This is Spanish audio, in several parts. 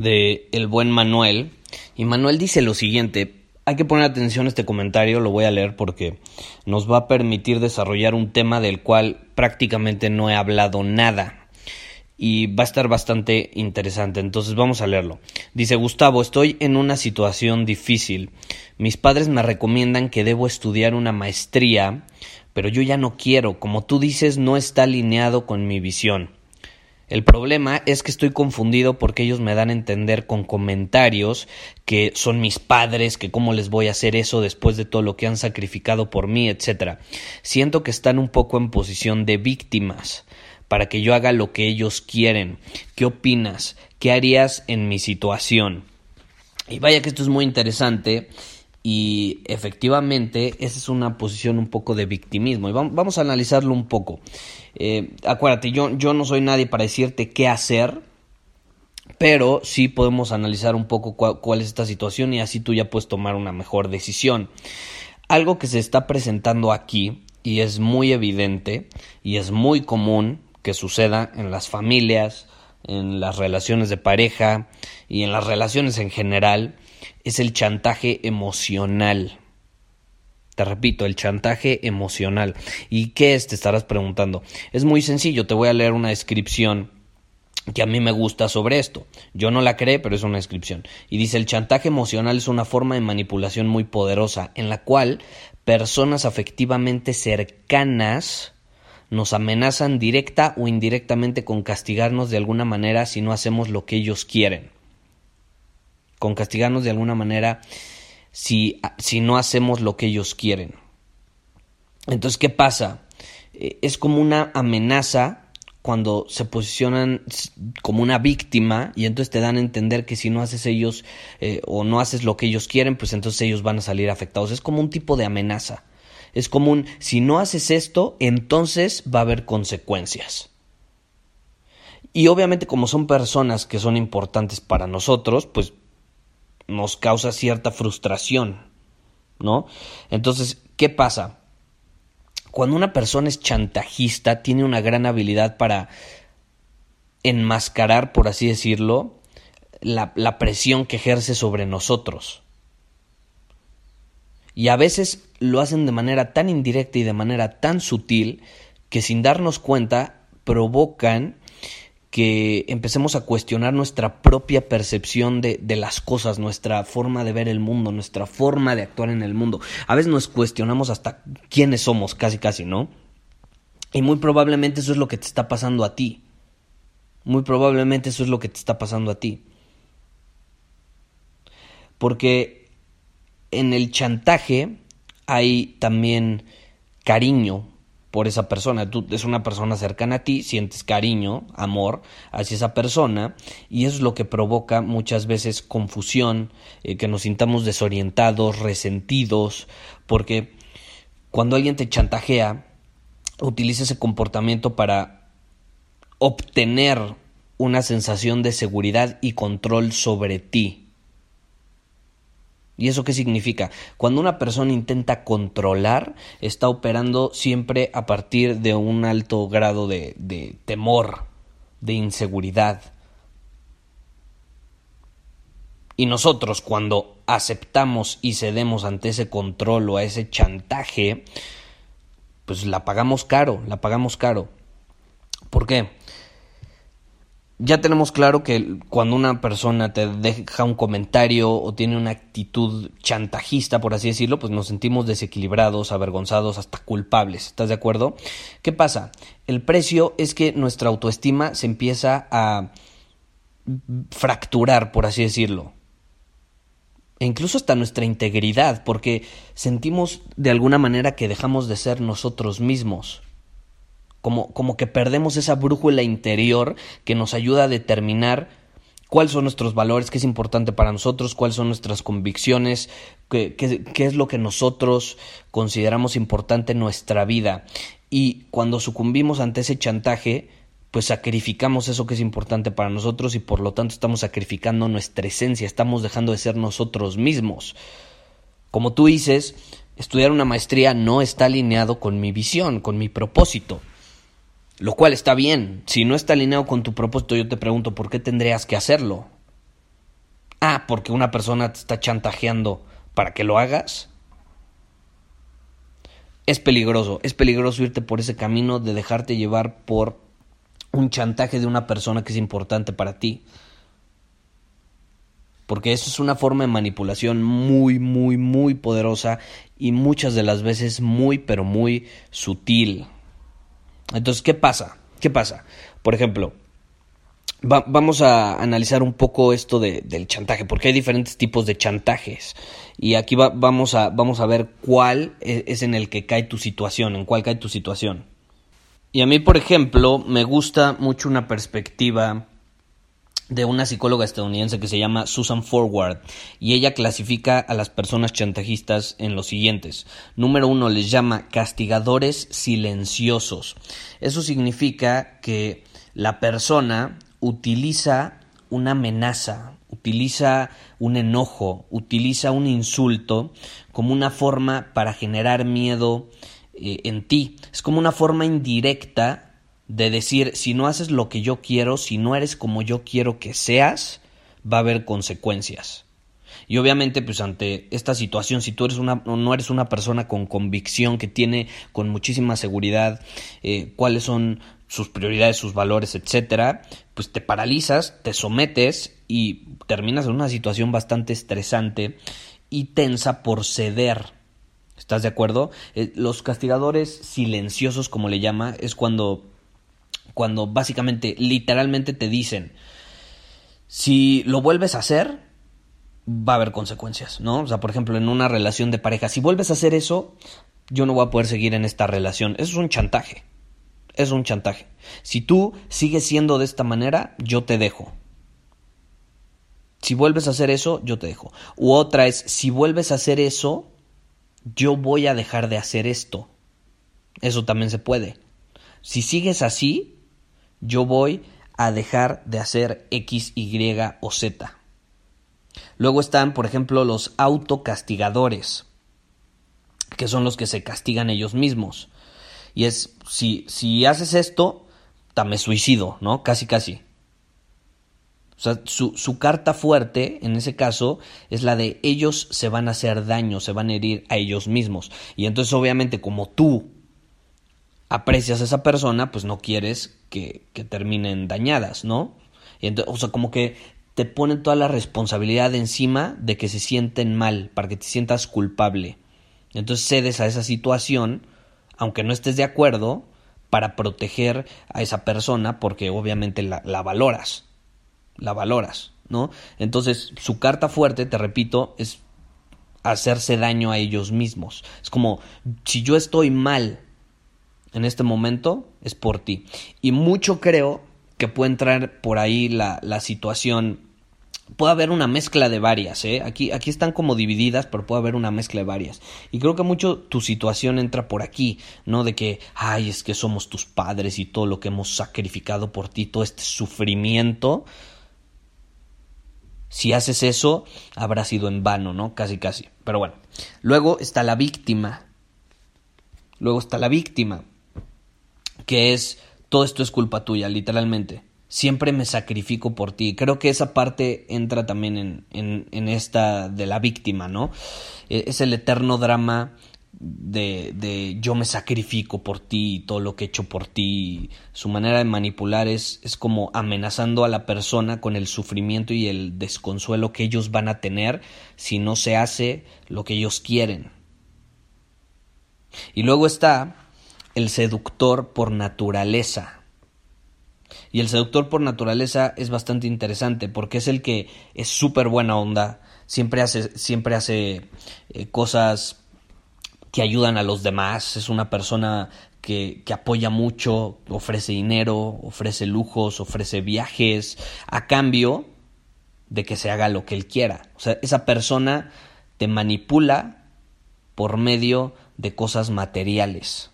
de el buen Manuel y Manuel dice lo siguiente, hay que poner atención a este comentario, lo voy a leer porque nos va a permitir desarrollar un tema del cual prácticamente no he hablado nada y va a estar bastante interesante. Entonces vamos a leerlo. Dice Gustavo, estoy en una situación difícil. Mis padres me recomiendan que debo estudiar una maestría, pero yo ya no quiero. Como tú dices, no está alineado con mi visión. El problema es que estoy confundido porque ellos me dan a entender con comentarios que son mis padres, que cómo les voy a hacer eso después de todo lo que han sacrificado por mí, etc. Siento que están un poco en posición de víctimas para que yo haga lo que ellos quieren. ¿Qué opinas? ¿Qué harías en mi situación? Y vaya que esto es muy interesante y efectivamente esa es una posición un poco de victimismo y vamos a analizarlo un poco. Eh, acuérdate, yo, yo no soy nadie para decirte qué hacer, pero sí podemos analizar un poco cuál, es esta situación y así tú ya puedes tomar una mejor decisión. Algo que se está presentando aquí y es muy evidente y es muy común que suceda en las familias, en las relaciones de pareja y en las relaciones en general es el chantaje emocional. Te repito, el chantaje emocional. ¿Y qué es? Te estarás preguntando. Es muy sencillo, te voy a leer una descripción que a mí me gusta sobre esto. Yo no la creé, pero es una descripción. Y dice, el chantaje emocional es una forma de manipulación muy poderosa en la cual personas afectivamente cercanas nos amenazan directa o indirectamente con castigarnos de alguna manera si no hacemos lo que ellos quieren. Con castigarnos de alguna manera si, si no hacemos lo que ellos quieren. Entonces, ¿qué pasa? Eh, es como una amenaza cuando se posicionan como una víctima y entonces te dan a entender que si no haces ellos eh, o no haces lo que ellos quieren, pues entonces ellos van a salir afectados. Es como un tipo de amenaza. Es como un si no haces esto, entonces va a haber consecuencias. Y obviamente como son personas que son importantes para nosotros, pues nos causa cierta frustración, ¿no? Entonces, ¿qué pasa? Cuando una persona es chantajista, tiene una gran habilidad para enmascarar, por así decirlo, la presión que ejerce sobre nosotros. Y a veces lo hacen de manera tan indirecta y de manera tan sutil que sin darnos cuenta provocan que empecemos a cuestionar nuestra propia percepción de, de, las cosas, nuestra forma de ver el mundo, nuestra forma de actuar en el mundo. A veces nos cuestionamos hasta quiénes somos, casi casi, ¿no? Y muy probablemente eso es lo que te está pasando a ti. Muy probablemente eso es lo que te está pasando a ti. Porque en el chantaje hay también cariño, por esa persona. Tú es una persona cercana a ti, sientes cariño, amor hacia esa persona y eso es lo que provoca muchas veces confusión, eh, que nos sintamos desorientados, resentidos, porque cuando alguien te chantajea, utiliza ese comportamiento para obtener una sensación de seguridad y control sobre ti. ¿Y eso qué significa? Cuando una persona intenta controlar, está operando siempre a partir de un alto grado de, temor, de inseguridad. Y nosotros cuando aceptamos y cedemos ante ese control o a ese chantaje, pues la pagamos caro, la pagamos caro. ¿Por qué? Ya tenemos claro que cuando una persona te deja un comentario o tiene una actitud chantajista, por así decirlo, pues nos sentimos desequilibrados, avergonzados, hasta culpables. ¿Estás de acuerdo? ¿Qué pasa? El precio es que nuestra autoestima se empieza a fracturar, por así decirlo. E incluso hasta nuestra integridad, porque sentimos de alguna manera que dejamos de ser nosotros mismos como, como que perdemos esa brújula interior que nos ayuda a determinar cuáles son nuestros valores, qué es importante para nosotros, cuáles son nuestras convicciones, qué, qué, es lo que nosotros consideramos importante en nuestra vida. Y cuando sucumbimos ante ese chantaje, pues sacrificamos eso que es importante para nosotros y por lo tanto estamos sacrificando nuestra esencia, estamos dejando de ser nosotros mismos. Como tú dices, estudiar una maestría no está alineado con mi visión, con mi propósito. Lo cual está bien. Si no está alineado con tu propósito, yo te pregunto, ¿por qué tendrías que hacerlo? Ah, porque una persona te está chantajeando para que lo hagas. Es peligroso, es peligroso irte por ese camino de dejarte llevar por un chantaje de una persona que es importante para ti. Porque eso es una forma de manipulación muy, muy, muy poderosa y muchas de las veces muy, pero muy sutil. Entonces, ¿qué pasa? ¿Qué pasa? Por ejemplo, vamos a analizar un poco esto del chantaje, porque hay diferentes tipos de chantajes. Y aquí vamos, a, vamos a ver cuál e, es, en el que cae tu situación, en cuál cae tu situación. Y a mí, por ejemplo, me gusta mucho una perspectiva de una psicóloga estadounidense que se llama Susan Forward y ella clasifica a las personas chantajistas en los siguientes. Número uno les llama castigadores silenciosos. Eso significa que la persona utiliza una amenaza, utiliza un enojo, utiliza un insulto como una forma para generar miedo eh, en ti. Es como una forma indirecta de decir, si no haces lo que yo quiero, si no eres como yo quiero que seas, va a haber consecuencias. Y obviamente, pues ante esta situación, si tú eres una, no eres una persona con convicción, que tiene con muchísima seguridad eh, cuáles son sus prioridades, sus valores, etcétera, pues te paralizas, te sometes y terminas en una situación bastante estresante y tensa por ceder. ¿Estás de acuerdo? Eh, los castigadores silenciosos, como le llama, es cuando cuando básicamente, literalmente te dicen, si lo vuelves a hacer, va a haber consecuencias, ¿no? O sea, por ejemplo, en una relación de pareja, si vuelves a hacer eso, yo no voy a poder seguir en esta relación. Eso es un chantaje. Es un chantaje. Si tú sigues siendo de esta manera, yo te dejo. Si vuelves a hacer eso, yo te dejo. U otra es, si vuelves a hacer eso, yo voy a dejar de hacer esto. Eso también se puede. Si sigues así, yo voy a dejar de hacer X, Y o Z. Luego están, por ejemplo, los autocastigadores, que son los que se castigan ellos mismos. Y es, si, si haces esto, me suicido, ¿no? Casi, casi. O sea, su, su, carta fuerte, en ese caso, es la de ellos se van a hacer daño, se van a herir a ellos mismos. Y entonces, obviamente, como tú aprecias a esa persona, pues no quieres que, que terminen dañadas, ¿no? Y entonces, o sea, como que te ponen toda la responsabilidad encima de que se sienten mal, para que te sientas culpable. Entonces cedes a esa situación, aunque no estés de acuerdo, para proteger a esa persona, porque obviamente la, la valoras, la valoras, ¿no? Entonces, su carta fuerte, te repito, es hacerse daño a ellos mismos. Es como, si yo estoy mal en este momento es por ti. Y mucho creo que puede entrar por ahí la, la situación. Puede haber una mezcla de varias, ¿eh? Aquí, aquí están como divididas, pero puede haber una mezcla de varias. Y creo que mucho tu situación entra por aquí, ¿no? De que, ay, es que somos tus padres y todo lo que hemos sacrificado por ti, todo este sufrimiento. Si haces eso, habrá sido en vano, ¿no? Casi, casi. Pero bueno. Luego está la víctima. Luego está la víctima que es todo esto es culpa tuya, literalmente. Siempre me sacrifico por ti. Creo que esa parte entra también en, en, esta de la víctima, ¿no? E, es el eterno drama de, de, yo me sacrifico por ti todo lo que he hecho por ti. Su manera de manipular es, es como amenazando a la persona con el sufrimiento y el desconsuelo que ellos van a tener si no se hace lo que ellos quieren. Y luego está el seductor por naturaleza. Y el seductor por naturaleza es bastante interesante porque es el que es súper buena onda, siempre hace, siempre hace eh, cosas que ayudan a los demás, es una persona que, que, apoya mucho, ofrece dinero, ofrece lujos, ofrece viajes, a cambio de que se haga lo que él quiera. O sea, esa persona te manipula por medio de cosas materiales.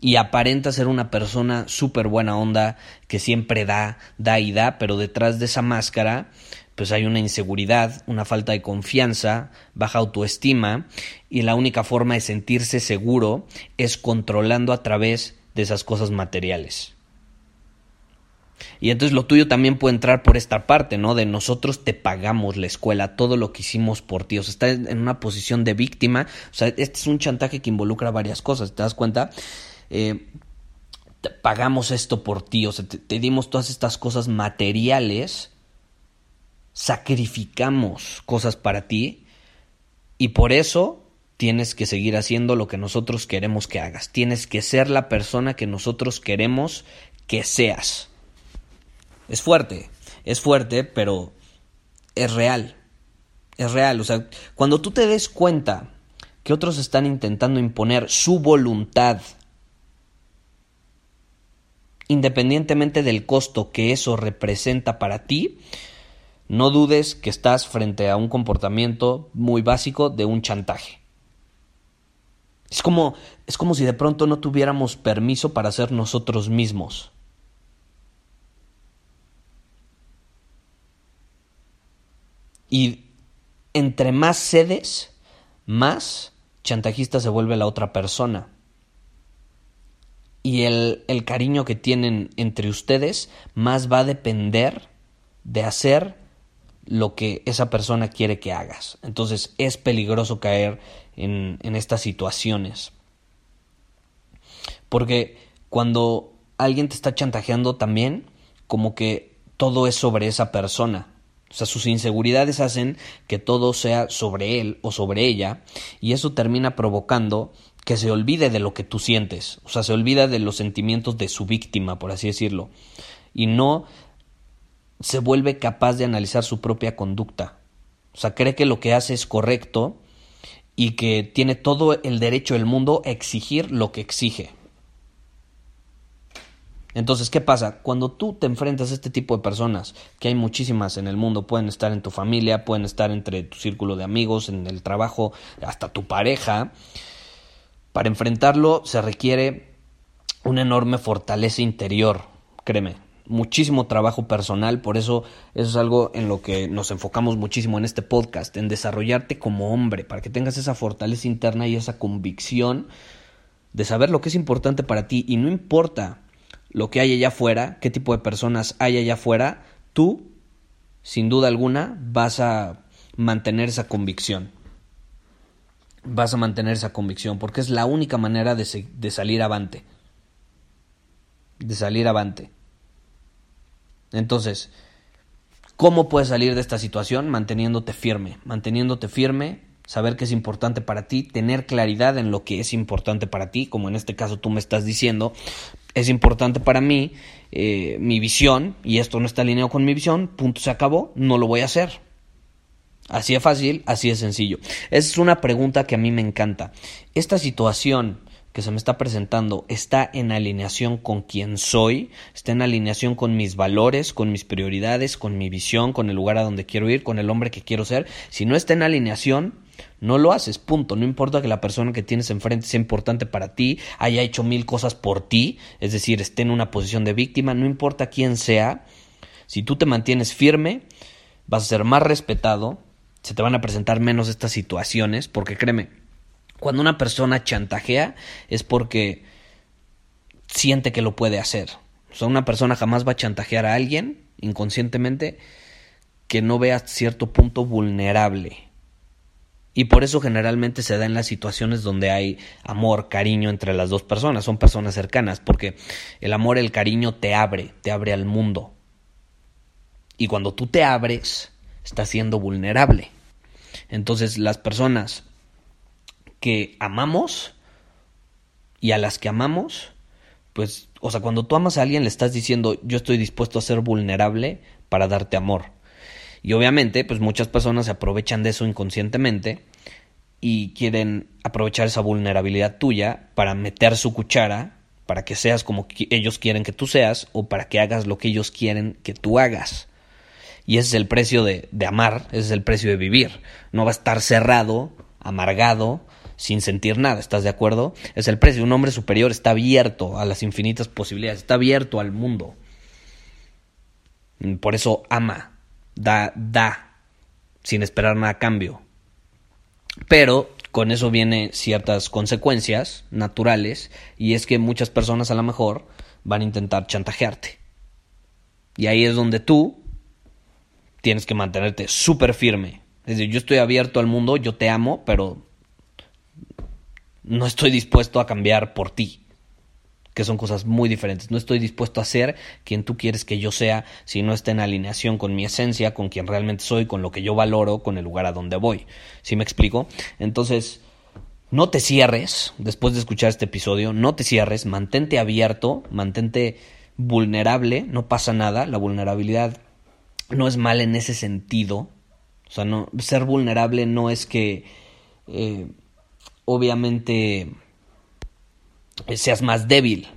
Y aparenta ser una persona súper buena onda, que siempre da, da y da, pero detrás de esa máscara pues hay una inseguridad, una falta de confianza, baja autoestima y la única forma de sentirse seguro es controlando a través de esas cosas materiales. Y entonces lo tuyo también puede entrar por esta parte, ¿no? De nosotros te pagamos la escuela, todo lo que hicimos por ti. O sea, estás en una posición de víctima. O sea, este es un chantaje que involucra varias cosas, ¿te das cuenta? Eh, pagamos esto por ti, o sea, te dimos todas estas cosas materiales sacrificamos cosas para ti y por eso tienes que seguir haciendo lo que nosotros queremos que hagas. Tienes que ser la persona que nosotros queremos que seas. Es fuerte, es fuerte, pero es real. Es real. O sea, cuando tú te des cuenta que otros están intentando imponer su voluntad, independientemente del costo que eso representa para ti, no dudes que estás frente a un comportamiento muy básico de un chantaje. Es como, es como si de pronto no tuviéramos permiso para ser nosotros mismos. Y entre más cedes, más chantajista se vuelve la otra persona. Y el, el cariño que tienen entre ustedes más va a depender de hacer lo que esa persona quiere que hagas. Entonces es peligroso caer en, en estas situaciones. Porque cuando alguien te está chantajeando también, como que todo es sobre esa persona. O sea, sus inseguridades hacen que todo sea sobre él o sobre ella y eso termina provocando que se olvide de lo que tú sientes, o sea, se olvida de los sentimientos de su víctima, por así decirlo, y no se vuelve capaz de analizar su propia conducta. O sea, cree que lo que hace es correcto y que tiene todo el derecho del mundo a exigir lo que exige. Entonces, ¿qué pasa? Cuando tú te enfrentas a este tipo de personas, que hay muchísimas en el mundo, pueden estar en tu familia, pueden estar entre tu círculo de amigos, en el trabajo, hasta tu pareja, para enfrentarlo se requiere una enorme fortaleza interior, créeme, muchísimo trabajo personal, por eso eso es algo en lo que nos enfocamos muchísimo en este podcast, en desarrollarte como hombre, para que tengas esa fortaleza interna y esa convicción de saber lo que es importante para ti y no importa lo que hay allá afuera, qué tipo de personas hay allá afuera, tú, sin duda alguna, vas a mantener esa convicción. Vas a mantener esa convicción porque es la única manera de, de salir avante. De salir avante. Entonces, ¿cómo puedes salir de esta situación? Manteniéndote firme, manteniéndote firme, saber que es importante para ti, tener claridad en lo que es importante para ti, como en este caso tú me estás diciendo, es importante para mí eh, mi visión y esto no está alineado con mi visión, punto, se acabó, no lo voy a hacer. Así de fácil, así de sencillo. Esa es una pregunta que a mí me encanta. Esta situación que se me está presentando está en alineación con quien soy, está en alineación con mis valores, con mis prioridades, con mi visión, con el lugar a donde quiero ir, con el hombre que quiero ser. Si no está en alineación, no lo haces, punto. No importa que la persona que tienes enfrente sea importante para ti, haya hecho mil cosas por ti, es decir, esté en una posición de víctima, no importa quién sea, si tú te mantienes firme, vas a ser más respetado, se te van a presentar menos estas situaciones, porque créeme, cuando una persona chantajea es porque siente que lo puede hacer. O sea, una persona jamás va a chantajear a alguien inconscientemente que no vea cierto punto vulnerable. Y por eso generalmente se da en las situaciones donde hay amor, cariño entre las dos personas, son personas cercanas, porque el amor, el cariño te abre, te abre al mundo. Y cuando tú te abres, estás siendo vulnerable. Entonces las personas que amamos y a las que amamos, pues, o sea, cuando tú amas a alguien le estás diciendo, yo estoy dispuesto a ser vulnerable para darte amor. Y obviamente, pues muchas personas se aprovechan de eso inconscientemente y quieren aprovechar esa vulnerabilidad tuya para meter su cuchara, para que seas como ellos quieren que tú seas o para que hagas lo que ellos quieren que tú hagas. Y ese es el precio de, de amar, ese es el precio de vivir. No va a estar cerrado, amargado, sin sentir nada, ¿estás de acuerdo? Es el precio. Un hombre superior está abierto a las infinitas posibilidades, está abierto al mundo. Por eso ama, da, da, sin esperar nada a cambio. Pero con eso vienen ciertas consecuencias naturales y es que muchas personas a lo mejor van a intentar chantajearte. Y ahí es donde tú tienes que mantenerte súper firme. Es decir, yo estoy abierto al mundo, yo te amo, pero no estoy dispuesto a cambiar por ti, que son cosas muy diferentes. No estoy dispuesto a ser quien tú quieres que yo sea si no está en alineación con mi esencia, con quien realmente soy, con lo que yo valoro, con el lugar a donde voy. ¿Sí me explico? Entonces, no te cierres después de escuchar este episodio, no te cierres, mantente abierto, mantente vulnerable, no pasa nada, la vulnerabilidad no es mal en ese sentido. O sea, no, ser vulnerable no es que eh, obviamente seas más débil,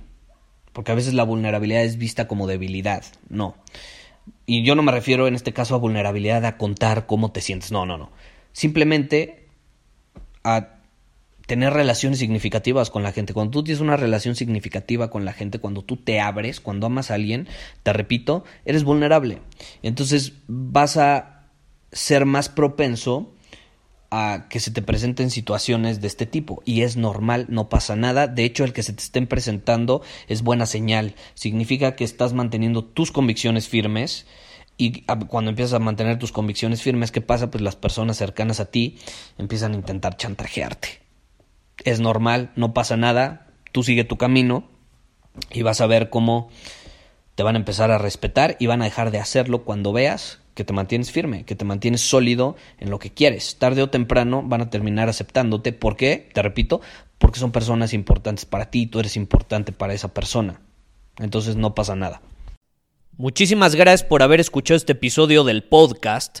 porque a veces la vulnerabilidad es vista como debilidad, no. Y yo no me refiero en este caso a vulnerabilidad a contar cómo te sientes, no, no, no. Simplemente a tener relaciones significativas con la gente. Cuando tú tienes una relación significativa con la gente, cuando tú te abres, cuando amas a alguien, te repito, eres vulnerable. Entonces vas a ser más propenso a que se te presenten situaciones de este tipo y es normal, no pasa nada, de hecho el que se te estén presentando es buena señal, significa que estás manteniendo tus convicciones firmes y cuando empiezas a mantener tus convicciones firmes, ¿qué pasa? Pues las personas cercanas a ti empiezan a intentar chantajearte. Es normal, no pasa nada, tú sigue tu camino y vas a ver cómo te van a empezar a respetar y van a dejar de hacerlo cuando veas que te mantienes firme, que te mantienes sólido en lo que quieres. Tarde o temprano van a terminar aceptándote. ¿Por qué? Te repito, porque son personas importantes para ti tú eres importante para esa persona. Entonces no pasa nada. Muchísimas gracias por haber escuchado este episodio del podcast.